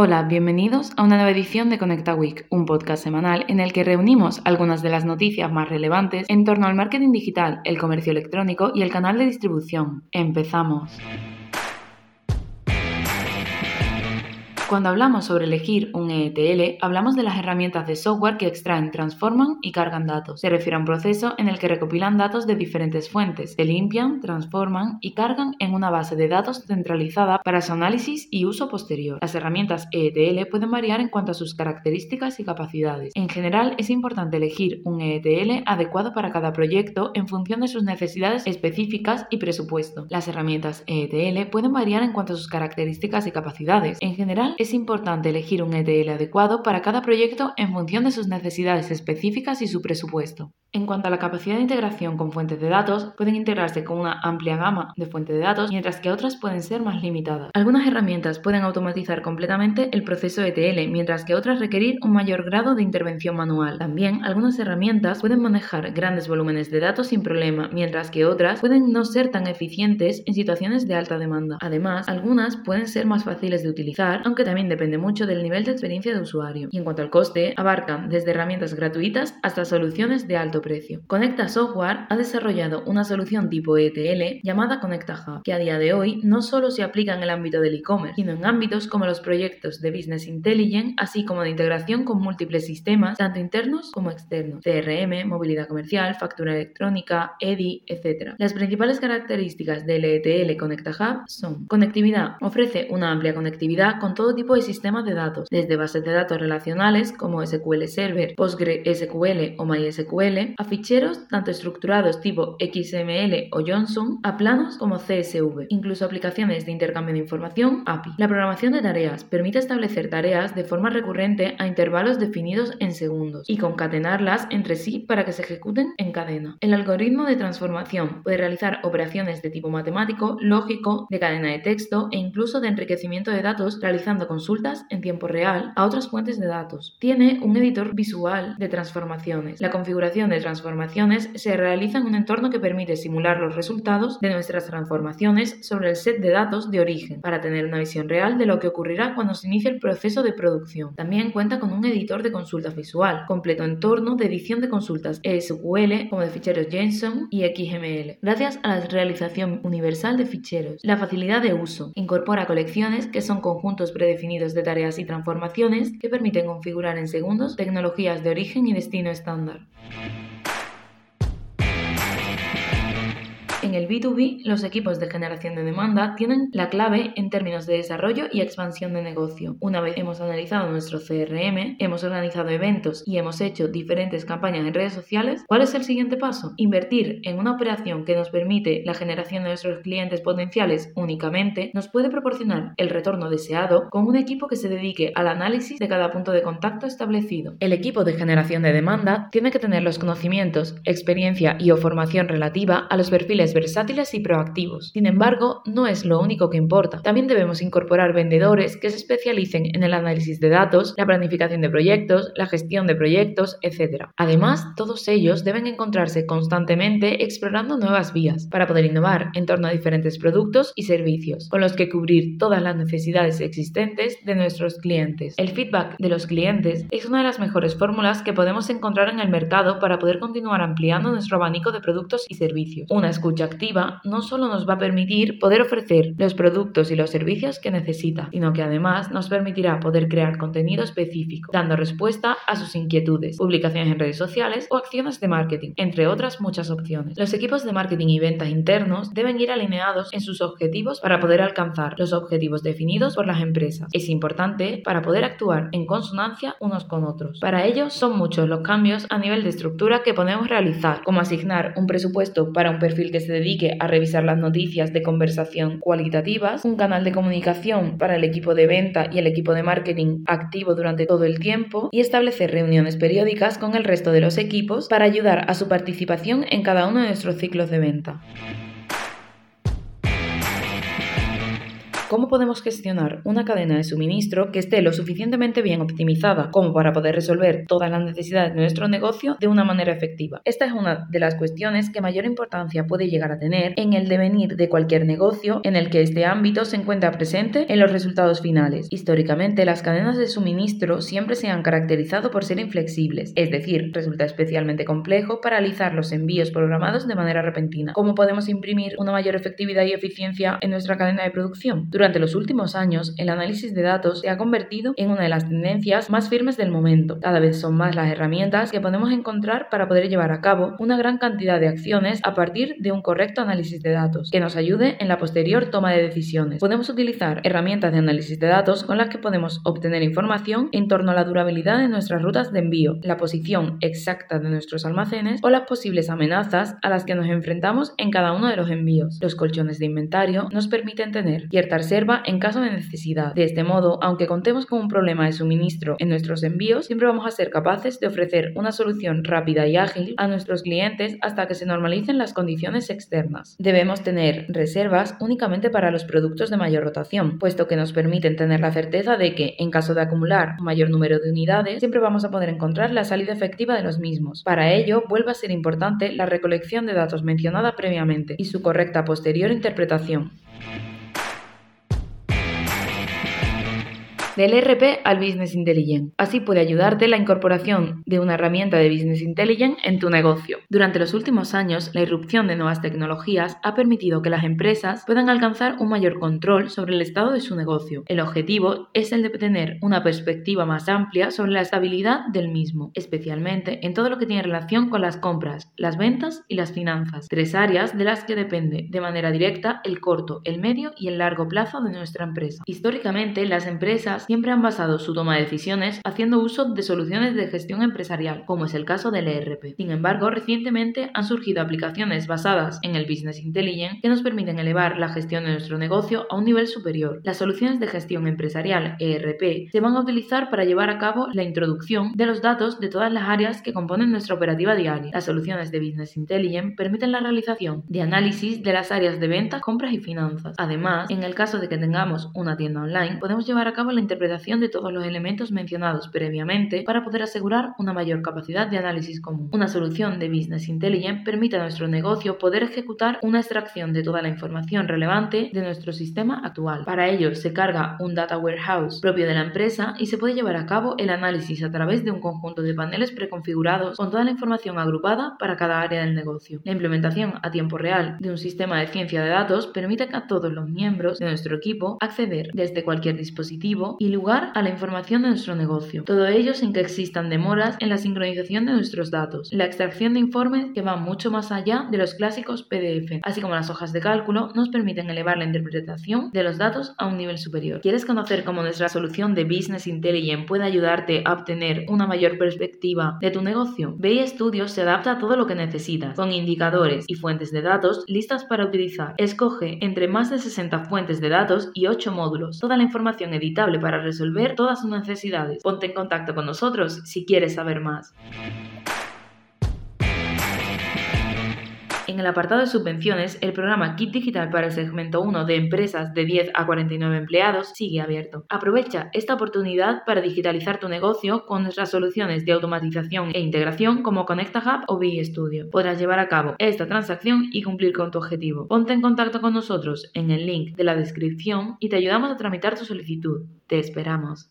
Hola, bienvenidos a una nueva edición de Conecta Week, un podcast semanal en el que reunimos algunas de las noticias más relevantes en torno al marketing digital, el comercio electrónico y el canal de distribución. Empezamos. Cuando hablamos sobre elegir un ETL, hablamos de las herramientas de software que extraen, transforman y cargan datos. Se refiere a un proceso en el que recopilan datos de diferentes fuentes, se limpian, transforman y cargan en una base de datos centralizada para su análisis y uso posterior. Las herramientas ETL pueden variar en cuanto a sus características y capacidades. En general, es importante elegir un ETL adecuado para cada proyecto en función de sus necesidades específicas y presupuesto. Las herramientas ETL pueden variar en cuanto a sus características y capacidades. En general, es importante elegir un ETL adecuado para cada proyecto en función de sus necesidades específicas y su presupuesto. En cuanto a la capacidad de integración con fuentes de datos, pueden integrarse con una amplia gama de fuentes de datos, mientras que otras pueden ser más limitadas. Algunas herramientas pueden automatizar completamente el proceso ETL, mientras que otras requerir un mayor grado de intervención manual. También, algunas herramientas pueden manejar grandes volúmenes de datos sin problema, mientras que otras pueden no ser tan eficientes en situaciones de alta demanda. Además, algunas pueden ser más fáciles de utilizar, aunque también depende mucho del nivel de experiencia de usuario. Y en cuanto al coste, abarcan desde herramientas gratuitas hasta soluciones de alto precio. Conecta Software ha desarrollado una solución tipo ETL llamada Conecta Hub, que a día de hoy no solo se aplica en el ámbito del e-commerce, sino en ámbitos como los proyectos de Business Intelligence, así como de integración con múltiples sistemas, tanto internos como externos, CRM, movilidad comercial, factura electrónica, EDI, etc. Las principales características del ETL Conecta Hub son conectividad. Ofrece una amplia conectividad con todo tipo de sistemas de datos, desde bases de datos relacionales como SQL Server, PostgreSQL o MySQL, a ficheros tanto estructurados tipo XML o JSON a planos como CSV, incluso aplicaciones de intercambio de información API. La programación de tareas permite establecer tareas de forma recurrente a intervalos definidos en segundos y concatenarlas entre sí para que se ejecuten en cadena. El algoritmo de transformación puede realizar operaciones de tipo matemático, lógico, de cadena de texto e incluso de enriquecimiento de datos realizando consultas en tiempo real a otras fuentes de datos. Tiene un editor visual de transformaciones. La configuración de transformaciones se realiza en un entorno que permite simular los resultados de nuestras transformaciones sobre el set de datos de origen para tener una visión real de lo que ocurrirá cuando se inicie el proceso de producción. También cuenta con un editor de consulta visual, completo entorno de edición de consultas SQL como de ficheros JSON y XML. Gracias a la realización universal de ficheros, la facilidad de uso incorpora colecciones que son conjuntos predefinidos de tareas y transformaciones que permiten configurar en segundos tecnologías de origen y destino estándar. En el B2B, los equipos de generación de demanda tienen la clave en términos de desarrollo y expansión de negocio. Una vez hemos analizado nuestro CRM, hemos organizado eventos y hemos hecho diferentes campañas en redes sociales, ¿cuál es el siguiente paso? Invertir en una operación que nos permite la generación de nuestros clientes potenciales únicamente nos puede proporcionar el retorno deseado con un equipo que se dedique al análisis de cada punto de contacto establecido. El equipo de generación de demanda tiene que tener los conocimientos, experiencia y o formación relativa a los perfiles versátiles y proactivos. Sin embargo, no es lo único que importa. También debemos incorporar vendedores que se especialicen en el análisis de datos, la planificación de proyectos, la gestión de proyectos, etc. Además, todos ellos deben encontrarse constantemente explorando nuevas vías para poder innovar en torno a diferentes productos y servicios, con los que cubrir todas las necesidades existentes de nuestros clientes. El feedback de los clientes es una de las mejores fórmulas que podemos encontrar en el mercado para poder continuar ampliando nuestro abanico de productos y servicios. Una escucha activa no solo nos va a permitir poder ofrecer los productos y los servicios que necesita, sino que además nos permitirá poder crear contenido específico, dando respuesta a sus inquietudes, publicaciones en redes sociales o acciones de marketing, entre otras muchas opciones. Los equipos de marketing y ventas internos deben ir alineados en sus objetivos para poder alcanzar los objetivos definidos por las empresas. Es importante para poder actuar en consonancia unos con otros. Para ello son muchos los cambios a nivel de estructura que podemos realizar, como asignar un presupuesto para un perfil que se dedique a revisar las noticias de conversación cualitativas, un canal de comunicación para el equipo de venta y el equipo de marketing activo durante todo el tiempo y establecer reuniones periódicas con el resto de los equipos para ayudar a su participación en cada uno de nuestros ciclos de venta. ¿Cómo podemos gestionar una cadena de suministro que esté lo suficientemente bien optimizada como para poder resolver todas las necesidades de nuestro negocio de una manera efectiva? Esta es una de las cuestiones que mayor importancia puede llegar a tener en el devenir de cualquier negocio en el que este ámbito se encuentra presente en los resultados finales. Históricamente, las cadenas de suministro siempre se han caracterizado por ser inflexibles, es decir, resulta especialmente complejo paralizar los envíos programados de manera repentina. ¿Cómo podemos imprimir una mayor efectividad y eficiencia en nuestra cadena de producción? Durante los últimos años, el análisis de datos se ha convertido en una de las tendencias más firmes del momento. Cada vez son más las herramientas que podemos encontrar para poder llevar a cabo una gran cantidad de acciones a partir de un correcto análisis de datos, que nos ayude en la posterior toma de decisiones. Podemos utilizar herramientas de análisis de datos con las que podemos obtener información en torno a la durabilidad de nuestras rutas de envío, la posición exacta de nuestros almacenes o las posibles amenazas a las que nos enfrentamos en cada uno de los envíos. Los colchones de inventario nos permiten tener cierta reserva en caso de necesidad. De este modo, aunque contemos con un problema de suministro en nuestros envíos, siempre vamos a ser capaces de ofrecer una solución rápida y ágil a nuestros clientes hasta que se normalicen las condiciones externas. Debemos tener reservas únicamente para los productos de mayor rotación, puesto que nos permiten tener la certeza de que, en caso de acumular un mayor número de unidades, siempre vamos a poder encontrar la salida efectiva de los mismos. Para ello, vuelve a ser importante la recolección de datos mencionada previamente y su correcta posterior interpretación. Del ERP al Business Intelligence. Así puede ayudarte la incorporación de una herramienta de Business Intelligence en tu negocio. Durante los últimos años, la irrupción de nuevas tecnologías ha permitido que las empresas puedan alcanzar un mayor control sobre el estado de su negocio. El objetivo es el de tener una perspectiva más amplia sobre la estabilidad del mismo, especialmente en todo lo que tiene relación con las compras, las ventas y las finanzas, tres áreas de las que depende de manera directa el corto, el medio y el largo plazo de nuestra empresa. Históricamente, las empresas siempre han basado su toma de decisiones haciendo uso de soluciones de gestión empresarial, como es el caso del ERP. Sin embargo, recientemente han surgido aplicaciones basadas en el Business Intelligence que nos permiten elevar la gestión de nuestro negocio a un nivel superior. Las soluciones de gestión empresarial ERP se van a utilizar para llevar a cabo la introducción de los datos de todas las áreas que componen nuestra operativa diaria. Las soluciones de Business Intelligence permiten la realización de análisis de las áreas de ventas, compras y finanzas. Además, en el caso de que tengamos una tienda online, podemos llevar a cabo la interpretación interpretación de todos los elementos mencionados previamente para poder asegurar una mayor capacidad de análisis común. Una solución de Business Intelligence permite a nuestro negocio poder ejecutar una extracción de toda la información relevante de nuestro sistema actual. Para ello se carga un Data Warehouse propio de la empresa y se puede llevar a cabo el análisis a través de un conjunto de paneles preconfigurados con toda la información agrupada para cada área del negocio. La implementación a tiempo real de un sistema de ciencia de datos permite a todos los miembros de nuestro equipo acceder desde cualquier dispositivo y lugar a la información de nuestro negocio. Todo ello sin que existan demoras en la sincronización de nuestros datos, la extracción de informes que van mucho más allá de los clásicos PDF, así como las hojas de cálculo, nos permiten elevar la interpretación de los datos a un nivel superior. ¿Quieres conocer cómo nuestra solución de Business Intelligence puede ayudarte a obtener una mayor perspectiva de tu negocio? BI Studio se adapta a todo lo que necesitas, con indicadores y fuentes de datos listas para utilizar. Escoge entre más de 60 fuentes de datos y 8 módulos, toda la información editable para resolver todas sus necesidades. Ponte en contacto con nosotros si quieres saber más. En el apartado de subvenciones, el programa Kit Digital para el segmento 1 de empresas de 10 a 49 empleados sigue abierto. Aprovecha esta oportunidad para digitalizar tu negocio con nuestras soluciones de automatización e integración como Conecta Hub o BI Studio. Podrás llevar a cabo esta transacción y cumplir con tu objetivo. Ponte en contacto con nosotros en el link de la descripción y te ayudamos a tramitar tu solicitud. Te esperamos.